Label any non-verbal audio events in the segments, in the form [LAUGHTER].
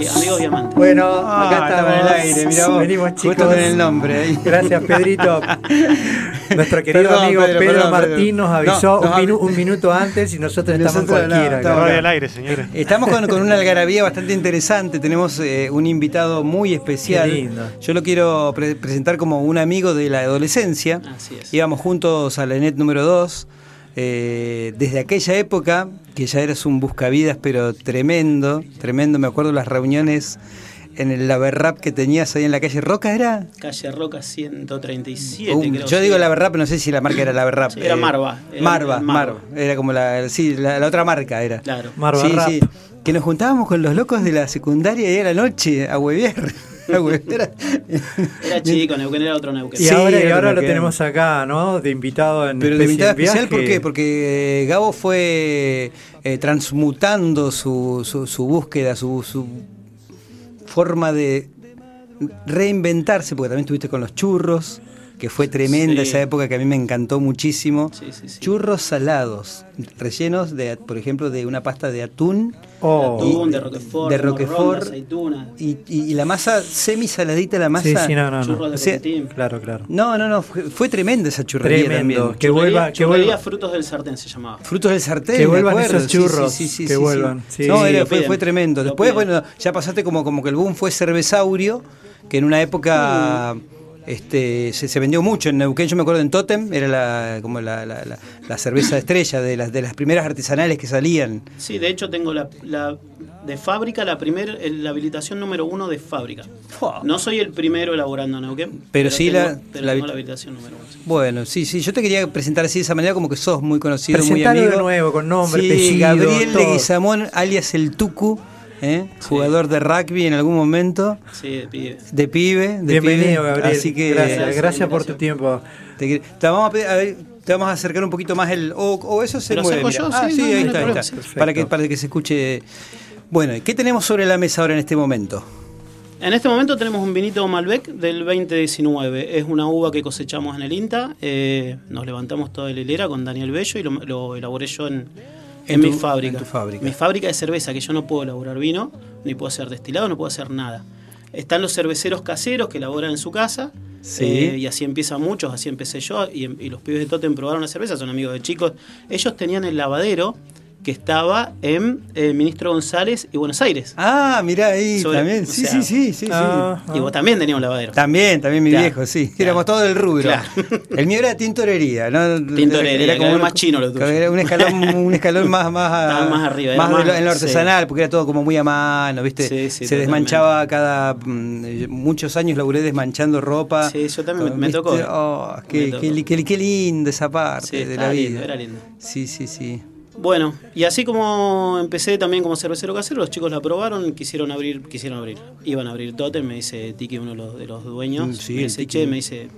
chicos? amigos diamantes. Bueno, Ah, acá estamos. en el aire, mirá vos. Venimos, Justo chicos. con el nombre ahí. Gracias, Pedrito. [LAUGHS] Nuestro querido Perdón, amigo Pedro, Pedro, perdón, Martín Pedro. nos avisó No, un, minu- avi- un minuto antes y nosotros estamos en Nosotros no, cualquiera. estamos- al aire, señores. Estamos con, con una algarabía bastante interesante. Tenemos eh, un invitado muy especial. Qué lindo. Yo lo quiero pre- presentar como un amigo de la adolescencia. Así es. Íbamos juntos a la ENET número 2. Eh, desde aquella época, que ya eras un buscavidas, pero tremendo, tremendo. Me acuerdo las reuniones en el Laberrap que tenías ahí en la calle Roca, ¿era? Calle Roca 137, Uh, creo. yo sí. digo Laberrap, pero no sé si la marca era Laberrap. Sí, era Marva, era Marva, Marva. Marva. Era como la, sí, la, la otra marca era. Claro. Marva sí, Rap. sí. Que nos juntábamos con los locos de la secundaria y a la noche a huevear. [LAUGHS] A huevear. Era chico, Neuquén era otro Neuquén. Y Sí, ahora, y era ahora lo tenemos acá, ¿no? De invitado en Pero de en especial, ¿por qué? Porque eh, Gabo fue eh, transmutando su, su, su búsqueda, su, su forma de reinventarse, porque también estuviste con los churros, que fue tremenda Sí. esa época que a mí me encantó muchísimo. Sí, sí, sí. Churros salados, rellenos de, por ejemplo, de una pasta de atún Oh. Atún, de Roquefort, de Roquefort. de aceituna, y, y- y la masa semi-saladita, la masa. Sí, sí, no, no, no. churros de O sea, Copetín. Claro, claro. No, no, no, fue, fue tremenda esa churrería Tremendo. también. Que vuelva, que vuelva. Frutos del Sartén se llamaba. Frutos del sartén. Que me vuelvan acuerdo. esos Sí, churros, sí, sí, sí, que sí, vuelvan. sí. Sí, no, era- fue, fue tremendo. Después, bueno, ya pasaste como, como que el boom fue cervezaurio, que en una época este, se, se vendió mucho en Neuquén. Yo me acuerdo en Totem, era la, como la, la, la- la cerveza estrella de las, de las primeras artesanales que salían. Sí, de hecho tengo la, la- de fábrica, la primer, la habilitación número uno de fábrica. No soy el primero elaborando en Neuquén. Pero sí tengo, la- pero la tengo habi- la habilitación número uno. sí. Bueno, sí, sí, yo te quería presentar así de esa manera como que sos muy conocido, muy Presentalo amigo. de nuevo, con nombre, sí, apellido, Gabriel todo. Leguizamón, alias el Tucu, ¿eh? jugador de rugby en algún momento. Sí, de pibe. De pibe, de Bienvenido, pibe. Gabriel. Así que gracias, Gracias, gracias por tu tiempo. te, vamos a, pedir- a ver, te vamos a acercar un poquito más el o, o eso se ¿Te lo mueve. yo? Ah, Sí, sí, no, ahí está, ahí está. sí. Perfecto. Para que para que se escuche. Bueno, ¿qué tenemos sobre la mesa ahora en este momento? En este momento tenemos un vinito Malbec del 2019. Es una uva que cosechamos en el INTA. Eh, nos levantamos toda la hilera con Daniel Bello y lo, lo elaboré yo en, En en mi fábrica. en tu fábrica. Mi fábrica de cerveza, que yo no puedo elaborar vino, ni puedo hacer destilado, no puedo hacer nada. Están los cerveceros caseros que elaboran en su casa. Sí. eh, y así empiezan muchos, así empecé yo. Y, y los pibes de Totem probaron la cerveza, son amigos de chicos. Ellos tenían el lavadero que estaba en eh, Ministro González y Buenos Aires. Ah, mirá ahí Sobre- también. o Sí, sea, sí, sí, sí, sí. Ah, Y vos también tenías un lavadero. También, también mi Claro, viejo, sí. claro. Éramos todos del rubro. Claro. [LAUGHS] El mío era tintorería, ¿no? Tintorería, era una- más chino lo tuyo. Era un escalón, un escalón más, más, [LAUGHS] a- más arriba, Más más- en lo sí. artesanal, porque era todo como muy a mano, ¿viste? Sí, sí, Se totalmente. desmanchaba cada. mm, Muchos años laburé desmanchando ropa. Sí, yo también me- tocó. Oh, Me qué, tocó. qué, qué- qué linda esa parte de la vida. lindo, era lindo. Sí, sí, sí. Bueno, y así como empecé también como cervecero casero, los chicos la probaron, quisieron abrir, quisieron abrir. Iban a abrir Totem, me dice Tiki, uno de los, de los dueños. Mm, sí, me dice, che, me dice,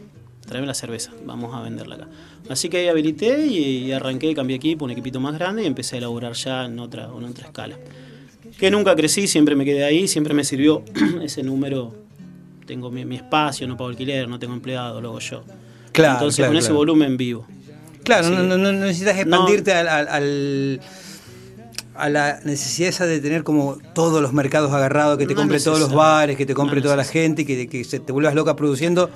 tráeme la cerveza, vamos a venderla acá. Así que ahí habilité y, y arranqué, cambié equipo, un equipito más grande y empecé a elaborar ya en otra, en otra escala. Que nunca crecí, siempre me quedé ahí, siempre me sirvió [CLEARS THROAT] ese número. Tengo mi, mi espacio, no pago alquiler, no tengo empleado, lo hago yo. Claro, Entonces claro, con ese claro. volumen vivo. Claro, no, no- no necesitas expandirte al, al- al- a la necesidad esa de tener como todos los mercados agarrados, que te No compre todos los bares, que te compre No toda la gente, que, que se te vuelvas loca produciendo.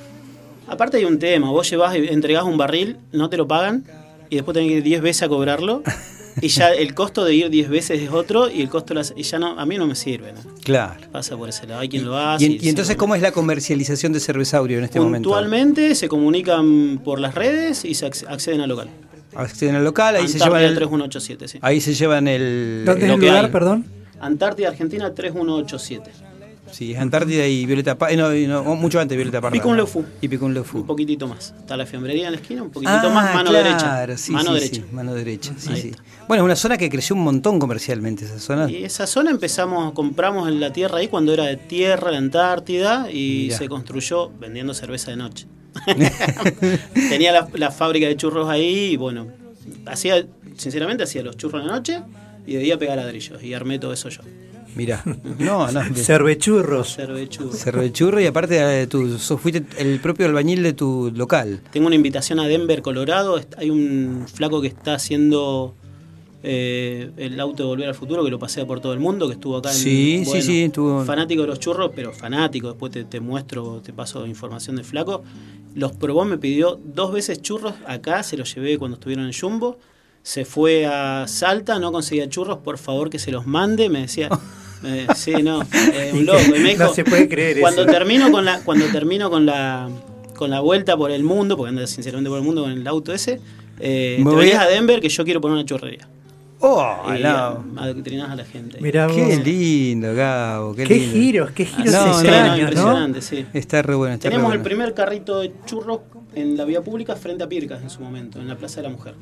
Aparte hay un tema, vos llevas y entregás un barril, no te lo pagan y después tenés que ir 10 veces a cobrarlo [LAUGHS] y ya el costo de ir 10 veces es otro y el costo de las- y ya no a mí no me sirve, ¿no? Claro. Pasa por ese lado, hay quien lo hace. Y, y entonces, ¿cómo es la comercialización de Cervezaurio en este momento? Puntualmente se comunican por las redes y se acc- acceden al local. Acceden al local, ahí se Antártida llevan el, 3187, sí. ahí se llevan el, ¿Dónde es el lugar, hay. perdón? Antártida Argentina 3187. Sí, Antártida y Violeta Parra, no, no, mucho antes de Violeta Parra. Picún. Lefou. Y Picún Lefou. Un poquitito más. Está la fiambrería en la esquina, un poquitito Ah, más, mano claro, derecha. sí, mano sí, derecha. sí, mano derecha, sí, Ahí sí. está. Bueno, es una zona que creció un montón comercialmente, esa zona. Y esa zona empezamos, compramos en la tierra ahí cuando era de tierra, la Antártida, y Mirá. se construyó vendiendo cerveza de noche. [LAUGHS] Tenía la, la fábrica de churros ahí y bueno, hacía, sinceramente hacía los churros de la noche y de día pegaba ladrillos y armé todo eso yo. Mirá. [LAUGHS] No, no. [LAUGHS] Cervechurros. Cervechurro. Cervechurro y aparte eh, tú fuiste el propio albañil de tu local. Tengo una invitación a Denver, Colorado. Hay un flaco que está haciendo Eh, el auto de Volver al Futuro, que lo pasea por todo el mundo, que estuvo acá en. Sí, sí, sí, estuvo- Fanático de los churros, pero fanático. Después te, te muestro, te paso información de Flaco. Los probó, me pidió dos veces churros acá, se los llevé cuando estuvieron en Jumbo. Se fue a Salta, no conseguía churros, por favor que se los mande. Me decía, [LAUGHS] eh, sí, no, eh, un [LAUGHS] loco. Y me No se puede creer cuando eso. termino con la Cuando termino con la con la vuelta por el mundo, porque anda sinceramente por el mundo con el auto ese, eh, Me te voy venís a- Denver que yo quiero poner una churrería. Oh, y adoctrinás a la gente. Mirá vos. Qué lindo, Gabo. Qué, Qué lindo. giros, qué giros No, no, sí, extraños, ¿no? impresionante, sí. Está re bueno. Está re Tenemos el primer carrito de churros en la vía pública frente a Pircas en su momento, en la Plaza de la Mujer.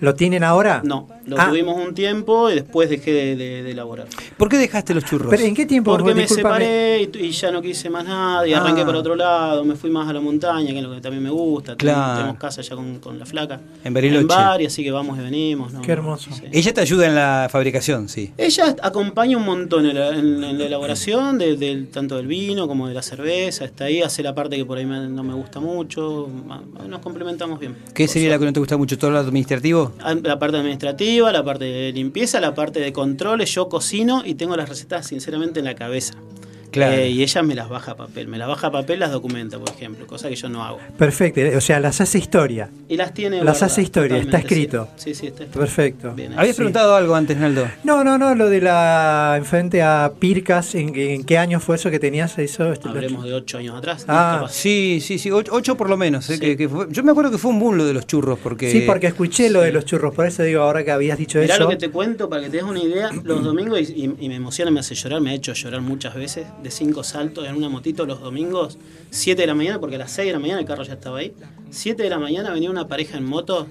¿Lo tienen ahora? No, lo Ah, tuvimos un tiempo y después dejé de, de- de elaborar. ¿Por qué dejaste los churros? ¿Pero en qué tiempo? Porque me Discúlpame. separé y, y ya no quise más nada y arranqué Ah. por otro lado, me fui más a la montaña, que es lo que también me gusta. Claro. Tenemos casa ya con, con la flaca. En Bariloche. Bari, así que vamos y venimos. ¿no? Qué hermoso. Sí. Ella te ayuda en la fabricación, sí. Ella acompaña un montón en la, en- en la elaboración de- del- tanto del vino como de la cerveza. Está ahí, hace la parte que por ahí me- no me gusta mucho. Nos complementamos bien. ¿Qué sería la que no te gusta mucho? ¿Todo lo administrativo? La parte administrativa, la parte de limpieza, la parte de controles. Yo cocino y tengo las recetas sinceramente en la cabeza. Claro. Eh, y ella me las baja a papel. Me las baja a papel, las documenta, por ejemplo, cosa que yo no hago. Perfecto, o sea, las hace historia. Y las tiene. Las guardadas, hace historia, está totalmente, sí. escrito. Sí, sí, está escrito. Perfecto. Bien, Habías sí. preguntado algo antes, Naldo. No, no, no, lo de la enfrente a Pircas, ¿en, en qué año fue eso que tenías eso? Este, Hablemos de ocho años atrás. Ah. Sí, sí, sí, ocho, ocho por lo menos. ¿eh? Sí. Que, que fue- yo me acuerdo que fue un boom lo de los churros, porque... Sí, porque escuché lo de los churros, por eso digo, ahora que habías dicho Mirá eso. lo que te cuento para que te des una idea. Los [CLEARS THROAT] domingos, y, y- y me emociona, me hace llorar, me ha hecho llorar muchas veces. De cinco saltos en una motito los domingos, 7 de la mañana, porque a las 6 de la mañana el carro ya estaba ahí. 7 de la mañana venía una pareja en moto,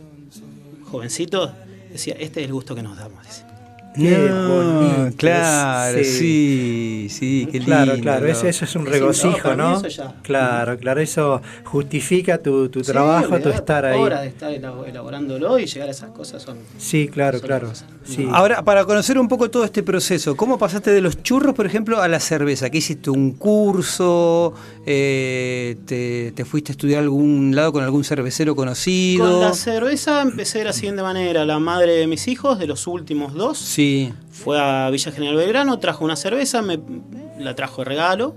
jovencitos, decía: Este es el gusto que nos damos. Qué No, bonito, claro, sí. sí, sí, qué Claro, lindo, claro, eso, eso es un Sí, regocijo, no. Claro, claro, eso justifica tu, tu Sí, trabajo, tu estar ahí. Horas de estar elabo- elaborándolo y llegar a esas cosas son. Sí, claro, Son claro. Sí. Ahora, para conocer un poco todo este proceso, ¿cómo pasaste de los churros, por ejemplo, a la cerveza? ¿Qué hiciste? ¿Un curso? Eh, te, te fuiste a estudiar a algún lado con algún cervecero conocido? Con la cerveza empecé de la siguiente manera. La madre de mis hijos, de los últimos dos, Sí. Fue a Villa General Belgrano, trajo una cerveza, me la trajo de regalo.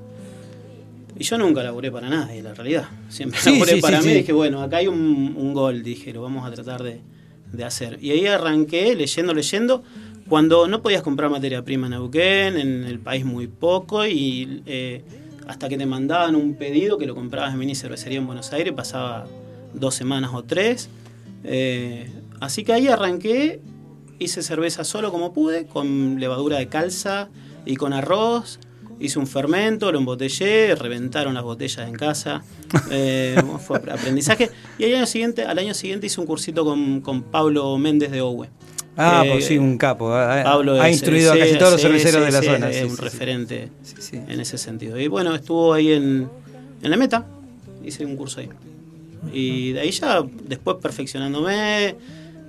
Y yo nunca laburé para nadie, la realidad. Siempre Sí, laburé sí, para sí, mí. Dije, bueno, acá hay un, un gol, dije, lo vamos a tratar de, de hacer. Y ahí arranqué leyendo, leyendo. Cuando no podías comprar materia prima en Neuquén, en el país muy poco, y eh, hasta que te mandaban un pedido que lo comprabas en mini cervecería en Buenos Aires, pasaba dos semanas o tres. Eh, así que ahí arranqué, hice cerveza solo como pude, con levadura de calza y con arroz. Hice un fermento, lo embotellé, reventaron las botellas en casa. [LAUGHS] Eh, fue aprendizaje. Y al año siguiente, al año siguiente hice un cursito con, con Pablo Méndez de Owe. Ah, Eh, pues sí, un capo. Ha, Pablo ha instruido a casi todos los cerveceros de la zona. Es un referente en ese sentido. Y bueno, estuvo ahí en, en la meta, hice un curso ahí. Y de ahí ya, después perfeccionándome,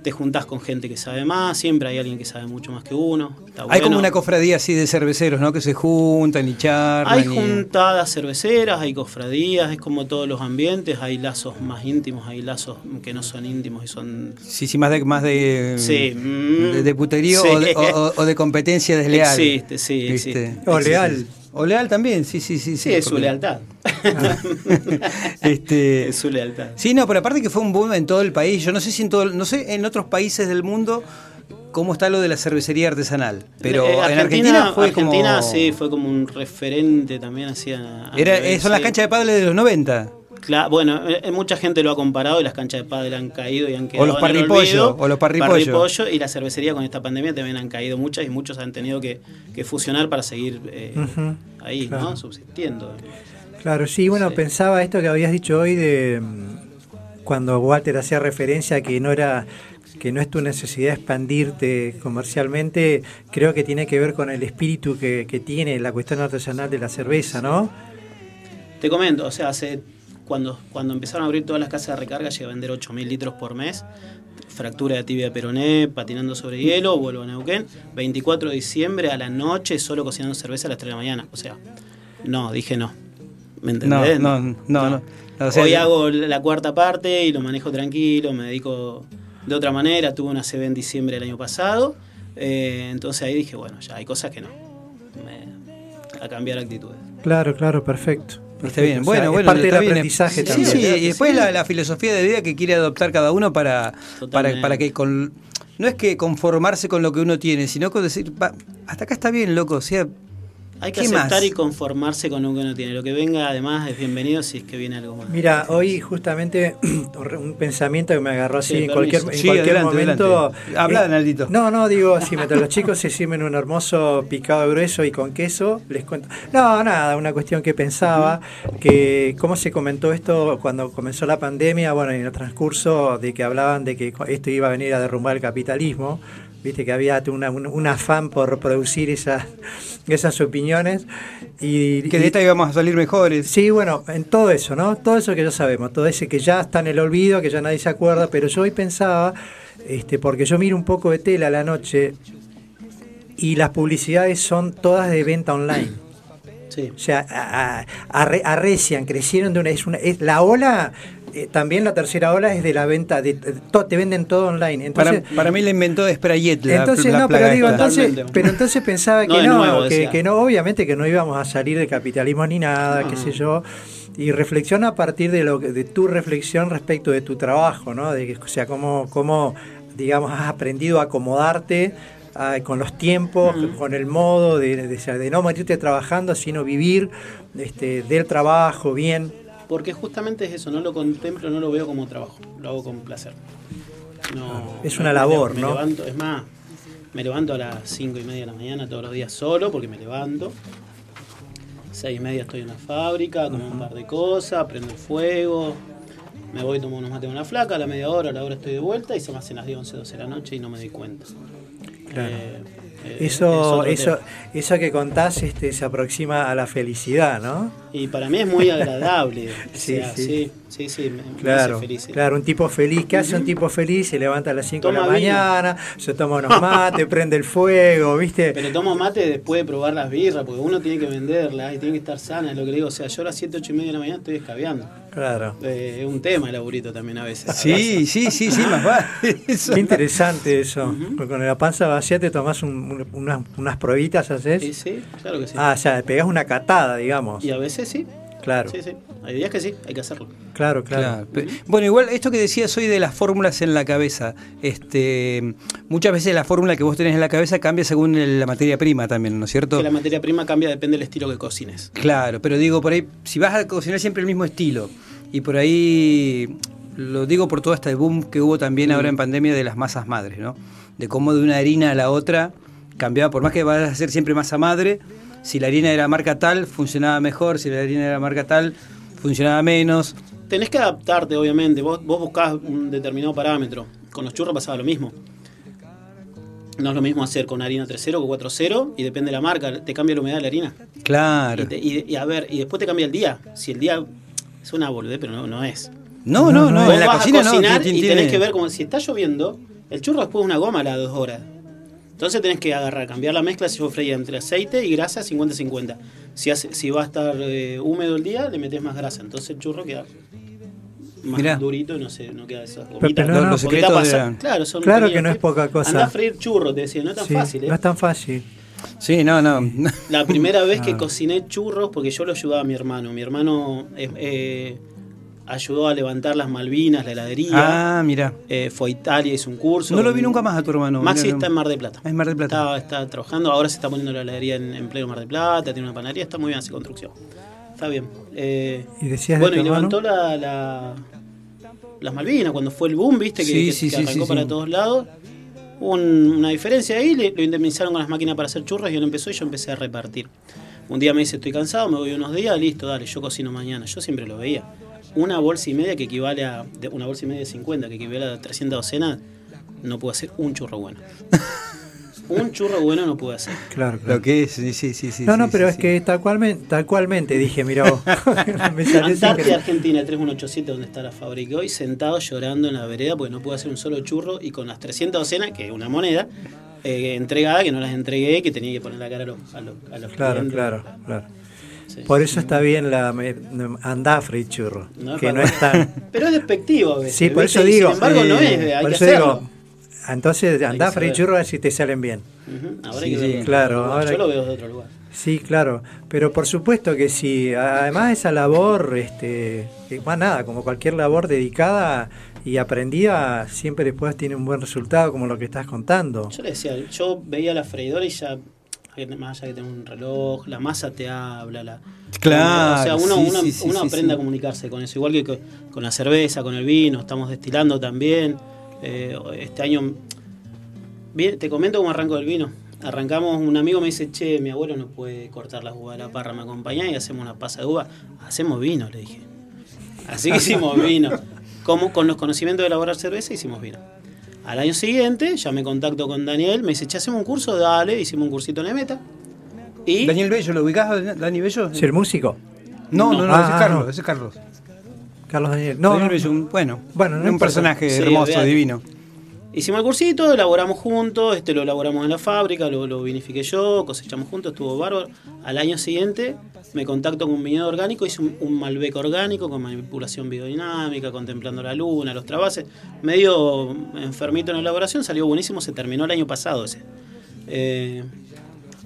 te juntás con gente que sabe más, siempre hay alguien que sabe mucho más que uno. Está Hay bueno. como una cofradía así de cerveceros, ¿no? Que se juntan y charlan. Hay y- juntadas cerveceras, hay cofradías, es como todos los ambientes, hay lazos más íntimos, hay lazos que no son íntimos y son... Sí, sí, más de, más de, Sí, mm, de, de puterío sí. o, de, o- o de competencia desleal. Existe, sí, ¿viste? existe. O leal. O leal también, sí, sí, sí. Sí, es su lealtad. [LAUGHS] este, [LAUGHS] es su lealtad. Sí, no, pero aparte que fue un boom en todo el país. Yo no sé si en todo, no sé en otros países del mundo cómo está lo de la cervecería artesanal, pero Eh, en Argentina fue Argentina, como sí, fue como un referente también hacía. Era, eh, son las canchas de pádel de los 90. Cla- bueno, eh, mucha gente lo ha comparado y las canchas de pádel han caído y han quedado O los en el parripollo, olvido. o los parripollo. Parripollo, y la cervecería con esta pandemia también han caído muchas y muchos han tenido que, que fusionar para seguir eh, ahí, claro. ¿no? Subsistiendo. Claro, sí, bueno, Sí. pensaba esto que habías dicho hoy de mm, cuando Walter hacía referencia a que no era que no es tu necesidad expandirte comercialmente, creo que tiene que ver con el espíritu que, que tiene la cuestión artesanal de la cerveza, ¿no? Te comento, o sea, hace cuando, cuando empezaron a abrir todas las casas de recarga, llegué a vender 8.000 litros por mes. Fractura de tibia peroné, patinando sobre hielo, vuelvo a Neuquén. 24 de diciembre a la noche, solo cocinando cerveza a las 3 de la mañana. O sea, no, dije no. ¿Me No, entendés? no, no, no. O sea, Hoy hago la cuarta parte y lo manejo tranquilo, me dedico de otra manera, tuve una CB en diciembre del año pasado, eh, entonces ahí dije, bueno, ya hay cosas que no, me- a cambiar actitudes. Claro, claro, perfecto. Está bien, O sea, bueno, es bueno, parte del bien. aprendizaje Sí, también. sí, Creo y después sí. la, la filosofía de vida que quiere adoptar cada uno para, para, para que con no es que conformarse con lo que uno tiene, sino con decir, "Va, hasta acá está bien, loco, o sea, Hay que ¿Qué aceptar más? y conformarse con lo que uno tiene. Lo que venga además es bienvenido si es que viene algo más. Mira, hoy justamente [CLEARS THROAT] un pensamiento que me agarró así Sí, en cualquier, en permiso. Sí, cualquier adelante, momento. adelante. Habla, Eh, Naldito. No, no, digo, si mientras los chicos se sirven un hermoso picado grueso y con queso, les cuento. No, nada, una cuestión que pensaba, que cómo se comentó esto cuando comenzó la pandemia, bueno, en el transcurso de que hablaban de que esto iba a venir a derrumbar el capitalismo. Viste que había una- un, un afán por producir esas, esas opiniones. Y, que de esta íbamos a salir mejores. Sí, bueno, en todo eso, ¿no? Todo eso que ya sabemos, todo ese que ya está en el olvido, que ya nadie se acuerda, pero yo hoy pensaba, este, porque yo miro un poco de tela a la noche y las publicidades son todas de venta online. Sí. O sea, a- a- arre- arrecian, crecieron de una, es una es, la ola, eh, también la tercera ola es de la venta, de, de- to- te venden todo online. Para, Entonces, para mí la inventó Sprayet la, entonces la no, pero digo, entonces, pero entonces pensaba que no, nuevo, que, no, obviamente que no íbamos a salir del capitalismo ni nada, qué sé yo. Y reflexiona a partir de lo que- de tu reflexión respecto de tu trabajo, ¿no? De o sea, cómo, cómo digamos, has aprendido a acomodarte ah, con los tiempos, con el modo de, de, de no morirte trabajando, sino vivir este, del trabajo bien. Porque justamente es eso, no lo contemplo, no lo veo como trabajo, lo hago con placer. No, Es una me- labor, me ¿no? levanto- es más, me levanto a las 5 y media de la mañana todos los días solo, porque me levanto. Seis y media estoy en la fábrica, como un par de cosas, prendo el fuego, me voy, tomo unos mates con una flaca, a la media hora, a la hora estoy de vuelta y se me hacen las 10, 11, 12 de la noche y no me doy cuenta. Claro. Eh, es Eso, eso, eso que contás este, se aproxima a la felicidad, ¿no? Y para mí es muy agradable. [LAUGHS] o Sí, sea, sí. sí, sí, sí, me, me Claro, hace feliz. claro, un tipo feliz. ¿Qué hace un tipo feliz? Se levanta a las 5 de la vino. mañana, se toma unos mates, [LAUGHS] prende el fuego, ¿viste? Pero tomo mate después de probar las birras, porque uno tiene que venderlas y tiene que estar sana, es lo que le digo. O sea, yo a las 7, 8 y media de la mañana estoy escabeando. Claro. Eh, es un tema el laburito también a veces. Sí, sí, sí, sí, más vale. [LAUGHS] Qué interesante eso. Con la panza vacía te tomás un- un- unas, unas pruebitas, ¿haces? Sí, sí, claro que sí. Ah, o sea, pegás una catada, digamos. Y a veces sí. Claro, Sí, sí. Hay días que sí, hay que hacerlo. claro, Claro. Bueno, igual esto que decías hoy de las fórmulas en la cabeza, este, muchas veces la fórmula que vos tenés en la cabeza cambia según el- la materia prima también, ¿no es cierto? Que la materia prima cambia, depende del estilo que cocines. Claro, pero digo, por ahí, si vas a cocinar siempre el mismo estilo, y por ahí, lo digo por todo este boom que hubo también ahora en pandemia de las masas madres, ¿no? De cómo de una harina a la otra cambiaba, por más que vas a hacer siempre masa madre, si la harina era marca tal, funcionaba mejor, si la harina era marca tal, funcionaba menos. Tenés que adaptarte, obviamente. Vos, vos buscás un determinado parámetro. Con los churros pasaba lo mismo. No es lo mismo hacer con harina 3.0 que 4.0 y depende de la marca, te cambia la humedad de la harina. Claro. Y, te- y- y a ver, y después te cambia el día. Si el día es una boludez, pero no, no es. No, no, No, no, no, en Vos la vas cocina a no. cocinar ti- y tenés que ver como si está lloviendo, el churro después es una goma a las dos horas. Entonces tenés que agarrar, cambiar la mezcla si yo freía entre aceite y grasa 50-50. Si, hace- si va a estar eh, húmedo el día, le metes más grasa. Entonces el churro queda más Mirá. durito y no, se, no queda esas pero gomitas. no, no, los secretos de Claro, son Claro que no es poca cosa. Andá a freír churro, te decía, no es tan Sí, fácil. ¿eh? No es tan fácil. Sí, no, no. La primera vez que [LAUGHS] Ah. cociné churros, porque yo lo ayudaba a mi hermano. Mi hermano eh, eh, ayudó a levantar las Malvinas, la heladería. Ah, mira. Eh, fue a Italia, hizo un curso. No lo vi nunca más a tu hermano. Maxi está en Mar de Plata. En Mar del Plata. Está, está trabajando, ahora se está poniendo la heladería en, en pleno Mar de Plata, tiene una panadería, está muy bien, hace construcción. Está bien. Eh, ¿Y decías bueno, de y levantó la, la- las Malvinas cuando fue el boom, viste, que, Sí, que- sí, que sí, arrancó sí, para todos lados. Hubo un- una diferencia ahí, le- lo indemnizaron con las máquinas para hacer churros y él empezó y yo empecé a repartir. Un día me dice, estoy cansado, me voy unos días, listo, dale, yo cocino mañana. Yo siempre lo veía. Una bolsa y media que equivale a, una bolsa y media de 50, que equivale a 300 docenas, no puedo hacer un churro bueno. [LAUGHS] un churro bueno no puedo hacer. Claro, claro. Lo que es, sí, sí, sí. sí, No, no, sí, pero sí, es sí. que tal, cualmente, tal cualmente dije, mira vos. [LAUGHS] [LAUGHS] Me salió sin Antártida. Argentina, 3187, donde está la fábrica hoy, sentado llorando en la vereda porque no puedo hacer un solo churro y con las 300 docenas, que es una moneda, eh, entregada, que no las entregué, que tenía que poner la cara a los, a los, a los Claro, clientes. claro, claro. Sí. Por eso está bien la andafre y churro, No que no es tan... [LAUGHS] Pero es despectivo a veces. Sí, por ¿viste? eso Y digo. Sin embargo, no eh, es, de- hay por que eso hacerlo. digo, entonces andafre y churro así te salen bien. Ahora Sí, que sí. Claro, ahora- Yo lo veo de otro lugar. Sí, claro, pero por supuesto que sí. Además esa labor, este, que más nada, como cualquier labor dedicada y aprendida, siempre después tiene un buen resultado, como lo que estás contando. Yo le decía, yo veía la freidora y ya, más allá que un reloj, la masa te habla, la... Claro, O sea, uno, sí, uno, sí, sí, uno sí, aprende a comunicarse con eso, igual que co- con la cerveza, con el vino, estamos destilando también. Eh, este año, bien, te comento cómo arranco el vino. Arrancamos, un amigo me dice, che, mi abuelo no puede cortar las uvas de la parra, me acompañá y hacemos una pasa de uva. Hacemos vino, le dije. Así que hicimos vino. Como con los conocimientos de elaborar cerveza, hicimos vino. Al año siguiente, ya me contacto con Daniel, me dice, che, hacemos un curso, dale, hicimos un cursito en Emeta. Y Daniel Bello, ¿lo ubicás, Dani Bello? ¿Es el músico? No, no, no, Ah, ese es ah, Carlos, no. ese es Carlos. Carlos Daniel. No, Daniel Bello, un- bueno, Bueno, no un importa. personaje Sí, hermoso, divino. Hicimos el cursito, elaboramos juntos, este lo elaboramos en la fábrica, lo, lo vinifiqué yo, cosechamos juntos, estuvo bárbaro. Al año siguiente me contacto con un viñedo orgánico, hice un, un Malbec orgánico con manipulación biodinámica, contemplando la luna, los trabases. Medio enfermito en la elaboración, salió buenísimo, se terminó el año pasado ese. Eh,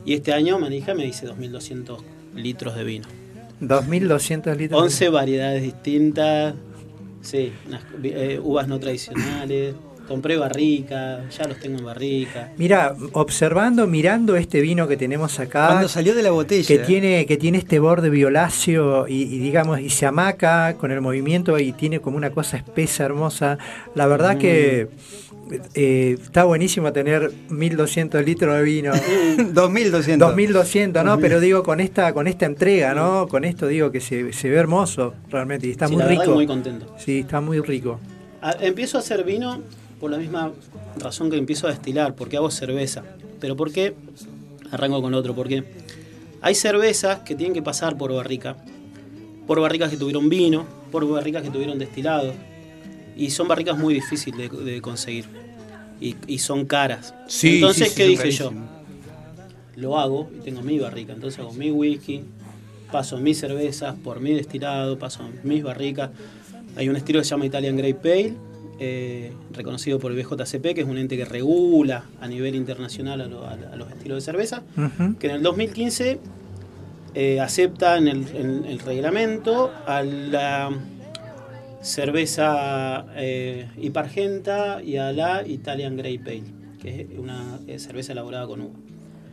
y este año Manija me dice 2.200 litros de vino. 2.200 litros. 11 variedades distintas, sí, unas, eh, uvas no tradicionales. Compré barrica, ya los tengo en barrica. Mira, observando, mirando este vino que tenemos acá, Cuando salió de la botella. que tiene, que tiene este borde violáceo y, y digamos, y se amaca con el movimiento y tiene como una cosa espesa, hermosa. La verdad que eh, está buenísimo tener 1200 litros de vino. [LAUGHS] 2200. 2200, ¿no? Pero digo, con esta con esta entrega, ¿no? Con esto digo que se, se ve hermoso realmente y está Sí, muy la rico. muy contento. Sí, está muy rico. A- empiezo a hacer vino por la misma razón que empiezo a destilar, porque hago cerveza. Pero ¿por qué? Arranco con otro, porque hay cervezas que tienen que pasar por barrica, por barricas que tuvieron vino, por barricas que tuvieron destilados, y son barricas muy difíciles de, de conseguir, y, y son caras. Sí, Entonces, sí, sí, ¿qué dije yo? Lo hago y tengo mi barrica, entonces hago mi whisky, paso mis cervezas por mi destilado, paso mis barricas. Hay un estilo que se llama Italian Grey Pale, eh, reconocido por el BJCP, que es un ente que regula a nivel internacional a, lo- a- a los estilos de cerveza, que en el 2015 eh, acepta en el, en el reglamento a la cerveza eh, hipargenta y a la Italian Grey Pale, que es una cerveza elaborada con uva.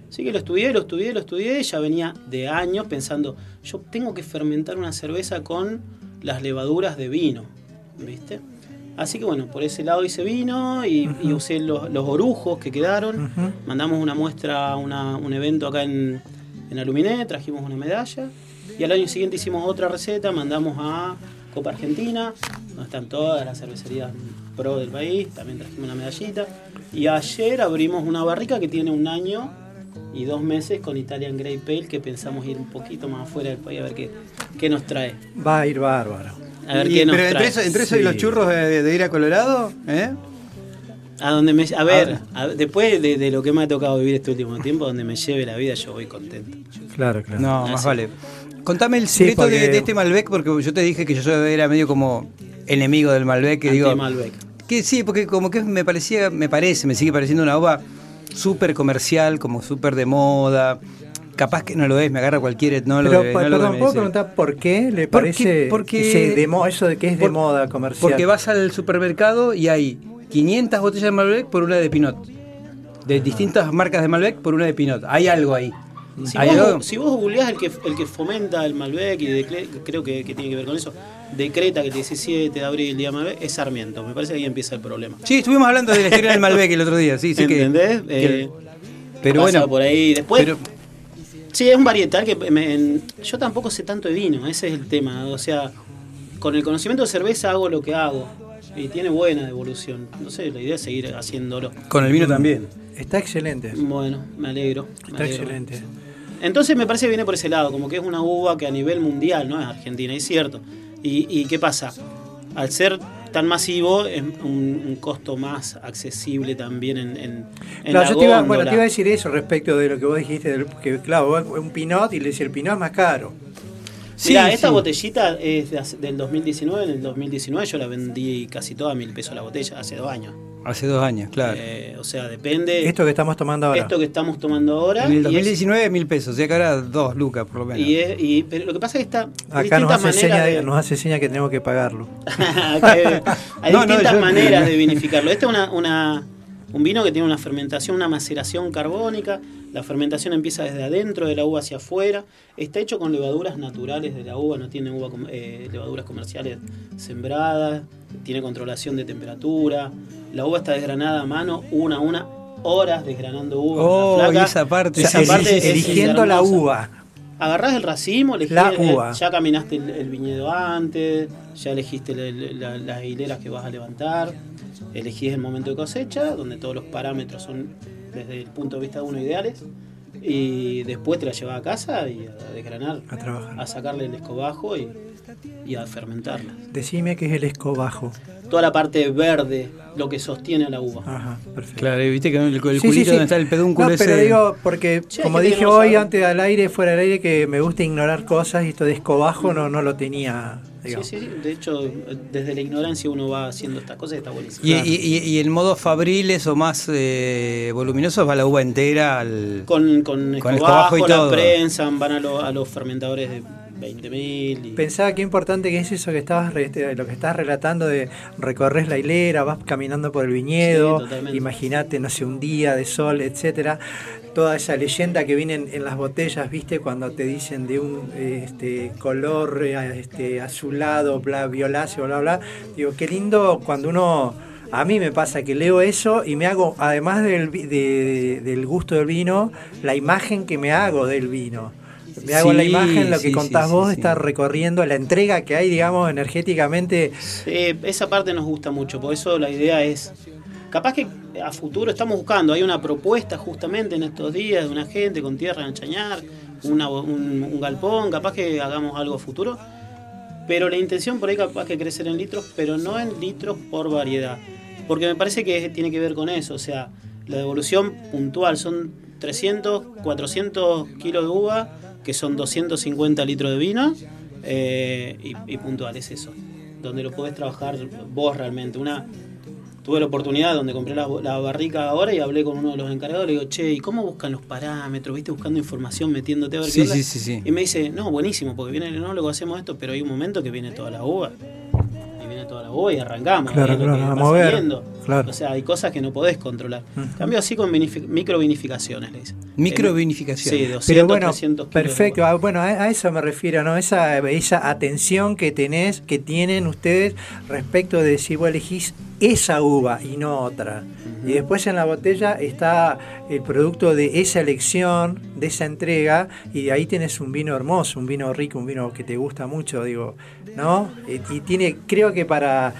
Así que lo estudié, lo estudié, lo estudié, ya venía de años pensando, yo tengo que fermentar una cerveza con las levaduras de vino, ¿viste? Así que bueno, por ese lado hice vino y, y usé los, los orujos que quedaron. Ujú. Mandamos una muestra una- un evento acá en, en Aluminé, trajimos una medalla. Y al año siguiente hicimos otra receta, mandamos a Copa Argentina, donde están todas las cervecerías pro del país, también trajimos una medallita. Y ayer abrimos una barrica que tiene un año y dos meses con Italian Grey Pale, que pensamos ir un poquito más afuera del país a ver qué, qué nos trae. Va a ir bárbaro. A ver Y- qué nos pero entre eso, entre eso y los churros de, de ir a Colorado, ¿eh? A donde me, a ver, a- después de, de lo que me ha tocado vivir este último tiempo, donde me lleve la vida, yo voy contento. Claro, claro. No, más vale. Contame el secreto de, porque- de este Malbec, porque yo te dije que yo era medio como enemigo del Malbec, que digo... Anti-Malbec. Que sí, porque como que me parecía, me parece, me sigue pareciendo una uva súper comercial, como súper de moda. Capaz que no lo es, me agarra cualquier etnólogo. Pero, de- etnólogo perdón, ¿puedo dice, preguntar por qué le ¿Por qué? parece Porque- de eso de que es de moda comercial? Porque vas al supermercado y hay 500 botellas de Malbec por una de Pinot. De distintas marcas de Malbec por una de Pinot. Hay algo ahí. Si ¿Hay vos, algo? si vos googleás el que, el que fomenta el Malbec y decre- creo que, que tiene que ver con eso, decreta que el 17 de abril el día Malbec es Sarmiento. Me parece que ahí empieza el problema. Sí, estuvimos hablando de la historia del Malbec el otro día, sí, sí que... ¿Entendés? que- Eh, pero pasa bueno, por ahí. Después, pero- sí, es un varietal que me- yo tampoco sé tanto de vino, ese es el tema. O sea, con el conocimiento de cerveza hago lo que hago y tiene buena devolución. No sé, la idea es seguir haciéndolo. con el vino también. Está excelente. Bueno, me alegro. me Está alegro. excelente. Entonces me parece que viene por ese lado, como que es una uva que a nivel mundial no es argentina, es cierto. ¿Y, y qué pasa? Al ser tan masivo es un, un costo más accesible también en, en, en Claro, la yo te iba, bueno, te iba a decir eso respecto de lo que vos dijiste, del- que claro, un pinot y le decía el pinot es más caro. Sí, Mirá, esta botellita es del 2019. En el 2019 yo la vendí casi toda a mil pesos la botella, hace dos años. Hace dos años, claro. Eh, o sea, depende. Esto que estamos tomando ahora. Esto que estamos tomando ahora. En el 2019, mil pesos, sea que ahora dos lucas por lo menos. Y, y pero lo que pasa es que está. Acá nos hace, seña, nos hace seña que tenemos que pagarlo. [LAUGHS] hay [LAUGHS] distintas maneras de vinificarlo. Este es una, una, un vino que tiene una fermentación, una maceración carbónica. La fermentación empieza desde adentro de la uva hacia afuera. Está hecho con levaduras naturales de la uva, no tiene uva, eh, levaduras comerciales sembradas. Tiene controlación de temperatura. La uva está desgranada a mano, una a una, horas desgranando uva. Oh, esa parte, esa parte eligiendo la uva. Agarrás el racimo, elegís, la uva. ya caminaste el, viñedo antes, ya elegiste las hileras que vas a levantar, elegís el momento de cosecha, donde todos los parámetros son desde el punto de vista de uno ideales y después te la llevas a casa y a desgranar, a, trabajar. a sacarle el escobajo y, y, a fermentarla. Decime qué es el escobajo. Toda la parte verde, lo que sostiene a la uva. Ajá, perfecto. Claro, viste que el, culito donde está el pedúnculo no, pero digo, porque como dije hoy antes al aire, fuera del aire, que me gusta ignorar cosas y esto de escobajo no, no lo tenía Sí, sí, de hecho, desde la ignorancia uno va haciendo estas cosas y está buenísimo. Y, y, y, el modo fabriles o más eh, voluminoso va la uva entera al. Con, con, escobajo, y todo. la prensa, van a, a los fermentadores de 20.000. Y... Pensaba qué importante que es eso que estabas este, lo que estabas relatando de recorres la hilera, vas caminando por el viñedo, imagínate, no sé, un día de sol, etcétera toda esa leyenda que viene en, las botellas, ¿viste? Cuando te dicen de un este, color este, azulado, bla, violáceo, bla, bla. Digo, qué lindo cuando uno... A mí me pasa que leo eso y me hago, además del, del gusto del vino, la imagen que me hago del vino. Me hago la imagen, lo que contás vos, estar recorriendo la entrega que hay, digamos, energéticamente. esa parte nos gusta mucho, por eso la idea es Capaz que a futuro estamos buscando, hay una propuesta justamente en estos días de una gente con tierra en Chañar, un, galpón, capaz que hagamos algo a futuro. Pero la intención por ahí capaz que crecer en litros, pero no en litros por variedad. Porque me parece que tiene que ver con eso, o sea, la devolución puntual son 300, 400 kilos de uva, que son 250 litros de vino, eh, y, y puntual es eso, donde lo podés trabajar vos realmente. Una, tuve la oportunidad donde compré la, barrica ahora y hablé con uno de los encargados. Le digo, che, ¿y cómo buscan los parámetros? ¿Viste? Buscando información, metiéndote a ver sí, sí, sí, sí, Y me dice, no, buenísimo, porque viene el enólogo, hacemos esto, pero hay un momento que viene toda la uva. Y viene toda la uva y arrancamos. Claro, claro, a mover. Claro. O sea, hay cosas que no podés controlar. Cambio así con microvinificaciones, le dice. Microvinificaciones. Sí, 200, Pero bueno, 300 perfecto. Ah, bueno, a, eso me refiero, ¿no? Esa, esa atención que tenés, que tienen ustedes respecto de si vos elegís esa uva y no otra. Y después en la botella está el producto de esa elección, de esa entrega, y de ahí tienes un vino hermoso, un vino rico, un vino que te gusta mucho, digo, ¿no? Y, tiene, creo que para,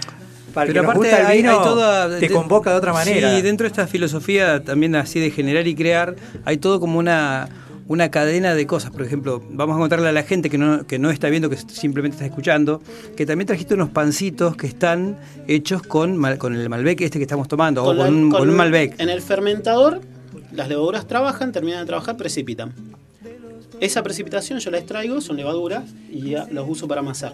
para Pero que aparte gusta el vino, toda, te convoca de otra manera. Sí, dentro de esta filosofía también así de generar y crear, hay todo como una una cadena de cosas. Por ejemplo, vamos a contarle a la gente que no, que no está viendo, que simplemente está escuchando, que también trajiste unos pancitos que están hechos con, con el Malbec este que estamos tomando, o con, un, Malbec. En el fermentador, las levaduras trabajan, terminan de trabajar, precipitan. Esa precipitación yo la extraigo, son levaduras, y ya los uso para amasar.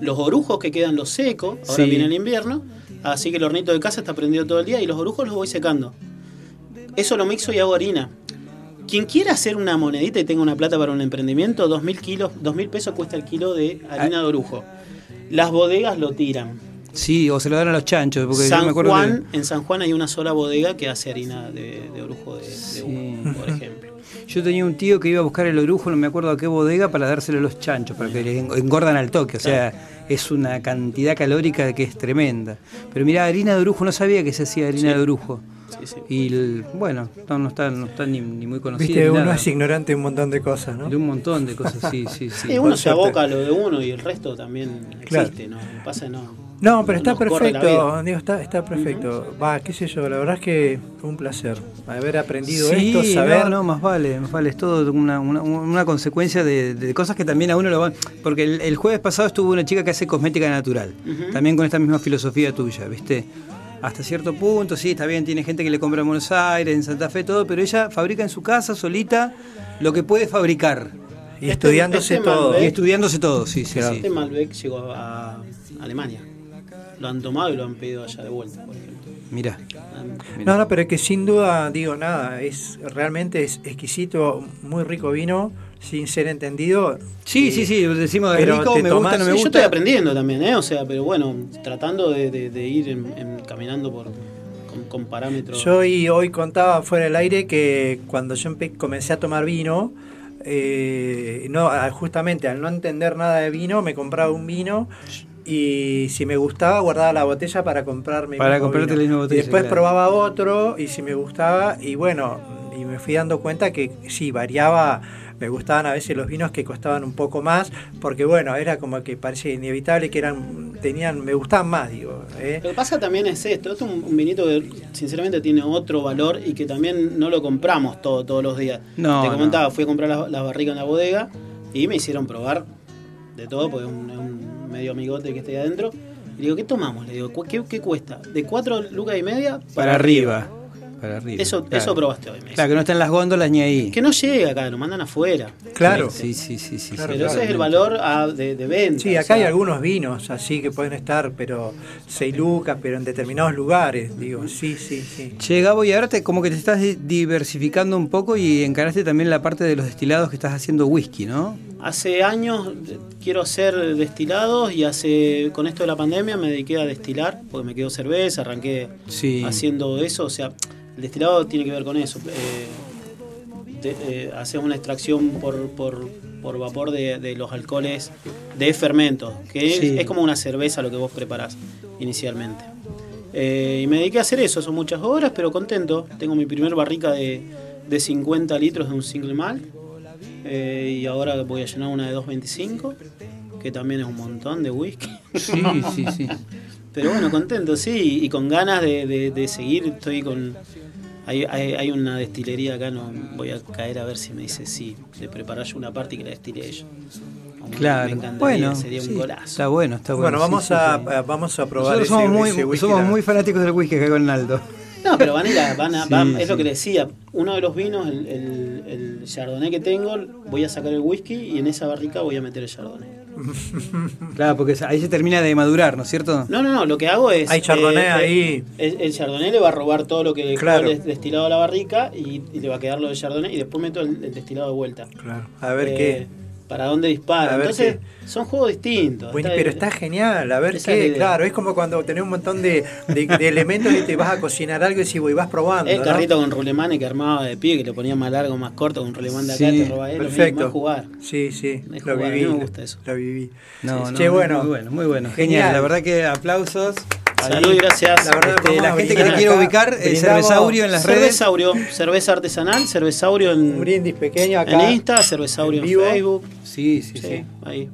Los orujos que quedan los secos, ahora viene el invierno, así que el hornito de casa está prendido todo el día y los orujos los voy secando. Eso lo mixo y hago harina. Quien quiera hacer una monedita y tenga una plata para un emprendimiento, dos mil kilos, dos mil pesos cuesta el kilo de harina de orujo. Las bodegas lo tiran. Sí, o se lo dan a los chanchos. Porque San me acuerdo Juan, En San Juan hay una sola bodega que hace harina de, orujo de, uva, por ejemplo. [LAUGHS] Yo tenía un tío que iba a buscar el orujo, no me acuerdo a qué bodega, para dárselo a los chanchos, para que le engordan al toque. O sea, es una cantidad calórica que es tremenda. Pero mira, harina de orujo, no sabía que se hacía harina de orujo. Y bueno, no, está, no está ni, muy conocido. Viste, uno es ignorante de un montón de cosas, ¿no? De un montón de cosas, sí, sí, sí. Y uno se aboca a lo de uno y el resto también existe, ¿no? Pasa, no. No, pero está perfecto, digo, está, está perfecto. Va, qué sé yo, la verdad es que fue un placer haber aprendido esto, saber. No, no, más vale, más vale, es todo una, una, consecuencia de, cosas que también a uno lo van. Porque el, jueves pasado estuvo una chica que hace cosmética natural, también con esta misma filosofía tuya, ¿viste? Hasta cierto punto, sí, está bien, tiene gente que le compra en Buenos Aires, en Santa Fe, todo, pero ella fabrica en su casa solita lo que puede fabricar. Y estudiándose este todo. Malbec- Y estudiándose todo, sí, sí, sí. Este Malbec llegó a Alemania. Lo han tomado y lo han pedido allá de vuelta, por ejemplo. Mira. Han- No, no, pero es que sin duda, digo nada, es realmente es exquisito, muy rico vino, sin ser entendido. Sí, Eh, sí, sí, decimos de rico, me tomás- gusta, no me Sí, yo gusta. estoy aprendiendo también, ¿eh? O sea, pero bueno, tratando de, de- de ir en- en- caminando por con, con parámetros. Yo y hoy contaba fuera del aire que cuando yo comencé a tomar vino, eh, no, justamente al no entender nada de vino, me compraba un vino y si me gustaba guardaba la botella para comprarme. Para mismo comprarte vino. la misma botella, Y después claro. probaba otro y si me gustaba y bueno, y me fui dando cuenta que sí, variaba. Me gustaban a veces los vinos que costaban un poco más, porque bueno, era como que parecía inevitable que eran, tenían, me gustaban más, digo. ¿eh? Lo que pasa también es esto, esto es un, un vinito que sinceramente tiene otro valor y que también no lo compramos todo, todos los días. No, Te no. comentaba, fui a comprar las la barricas en la bodega y me hicieron probar de todo, porque es un, un medio amigote que está ahí adentro. Y digo, ¿qué tomamos? Le digo, ¿cu- ¿qué, qué cuesta? De 4 lucas y media Para arriba. Para arriba. Eso, claro. eso probaste hoy. me. Claro, que no están las góndolas ni ahí. Que no llega acá, lo mandan afuera. Claro. Sí, sí, sí, sí. Claro, sí. Pero ese es el valor ah, de, de venta. Sí, o acá hay algunos vinos así que pueden estar, pero 6 lucas, pero en determinados lugares, digo, sí, sí, sí. Che, Gabo, y ahora te, como que te estás di- diversificando un poco y encaraste también la parte de los destilados que estás haciendo whisky, ¿no? Hace años quiero hacer destilados y hace con esto de la pandemia me dediqué a destilar, porque me quedó cerveza, arranqué Sí. haciendo eso, o sea, el destilado tiene que ver con eso. Eh, de- eh, haces una extracción por, por, por vapor de, de los alcoholes de fermentos, que es, como una cerveza lo que vos preparás inicialmente. Eh, y me dediqué a hacer eso, son muchas horas, pero contento. Tengo mi primer barrica de, de 50 litros de un single malt. Eh, y ahora voy a llenar una de 2.25, que también es un montón de whisky. Sí, sí, sí. Pero bueno, contento, sí, y con ganas de, de- de seguir. Estoy con. Hay, hay, hay una destilería acá, no voy a caer a ver si me dice sí, de preparar yo una parte y que la destile ella. Me Claro. encantaría, Bueno, sería sí, un golazo. está bueno, está bueno. Bueno, vamos, sí, a, sí. vamos a probar Nosotros ese, somos, muy, ese whisky somos muy fanáticos del whisky acá con Aldo. No, pero van a ir a- van a- Sí, van- es sí. lo que decía. Uno de los vinos, el, el, el Chardonnay que tengo, voy a sacar el whisky y en esa barrica voy a meter el Chardonnay. [LAUGHS] Claro, porque ahí se termina de madurar, ¿no es cierto? No, no, no, lo que hago es. Hay Chardonnay ahí. El, el Chardonnay le va a robar todo lo que Claro. el destilado a la barrica y, y le va a quedar lo de Chardonnay y después meto el, el destilado de vuelta. Claro, a ver Eh, qué. Para dónde dispara. Entonces, qué. son juegos distintos. Bueno, pero está genial, a ver qué, claro, es como cuando tenés un montón de, de- de elementos y te vas a cocinar algo y si voy, vas probando. El ¿no? carrito con rulemán que armaba de pie, que lo ponía más largo, más corto, con rulemán de acá, Sí, te roba él, lo mismo, Perfecto. jugar. Sí, sí, lo jugar, a mí viví. me gusta eso. Lo viví. No, Sí, no, Che, bueno. muy bueno, muy bueno. Genial. Genial, la verdad que aplausos. Salud y gracias. La verdad, Este, la gente que te quiere ubicar, eh, Cervezaurio en las redes. Cervezaurio, cerveza artesanal, Cervezaurio Un en, brindis pequeño acá. en Insta, Cervezaurio en en. Facebook. Sí, sí, Sí, sí. ahí.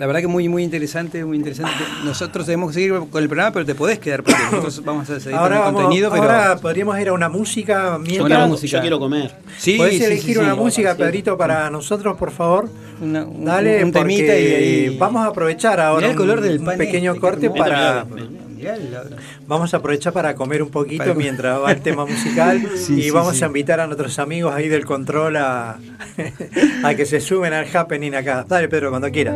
La verdad que muy, muy interesante, muy interesante. Nosotros tenemos que seguir con el programa, pero te podés quedar porque [COUGHS] nosotros vamos a seguir Ahora, con el vamos, contenido, pero ahora podríamos ir a una música mientras. Una quiero, música. yo quiero comer. sí, ¿Podés sí, elegir sí, una sí. música. Pedrito, para nosotros, por favor? Una- un, Dale, un temita y, y- vamos a aprovechar ahora Mirá el color un, del un pequeño este, corte para... Vamos a aprovechar para comer un poquito Para- mientras va el tema musical [LAUGHS] Sí, y sí, vamos sí. a invitar a nuestros amigos ahí del control a, [LAUGHS] a que se suben al happening acá. Dale, Pedro, cuando quieras.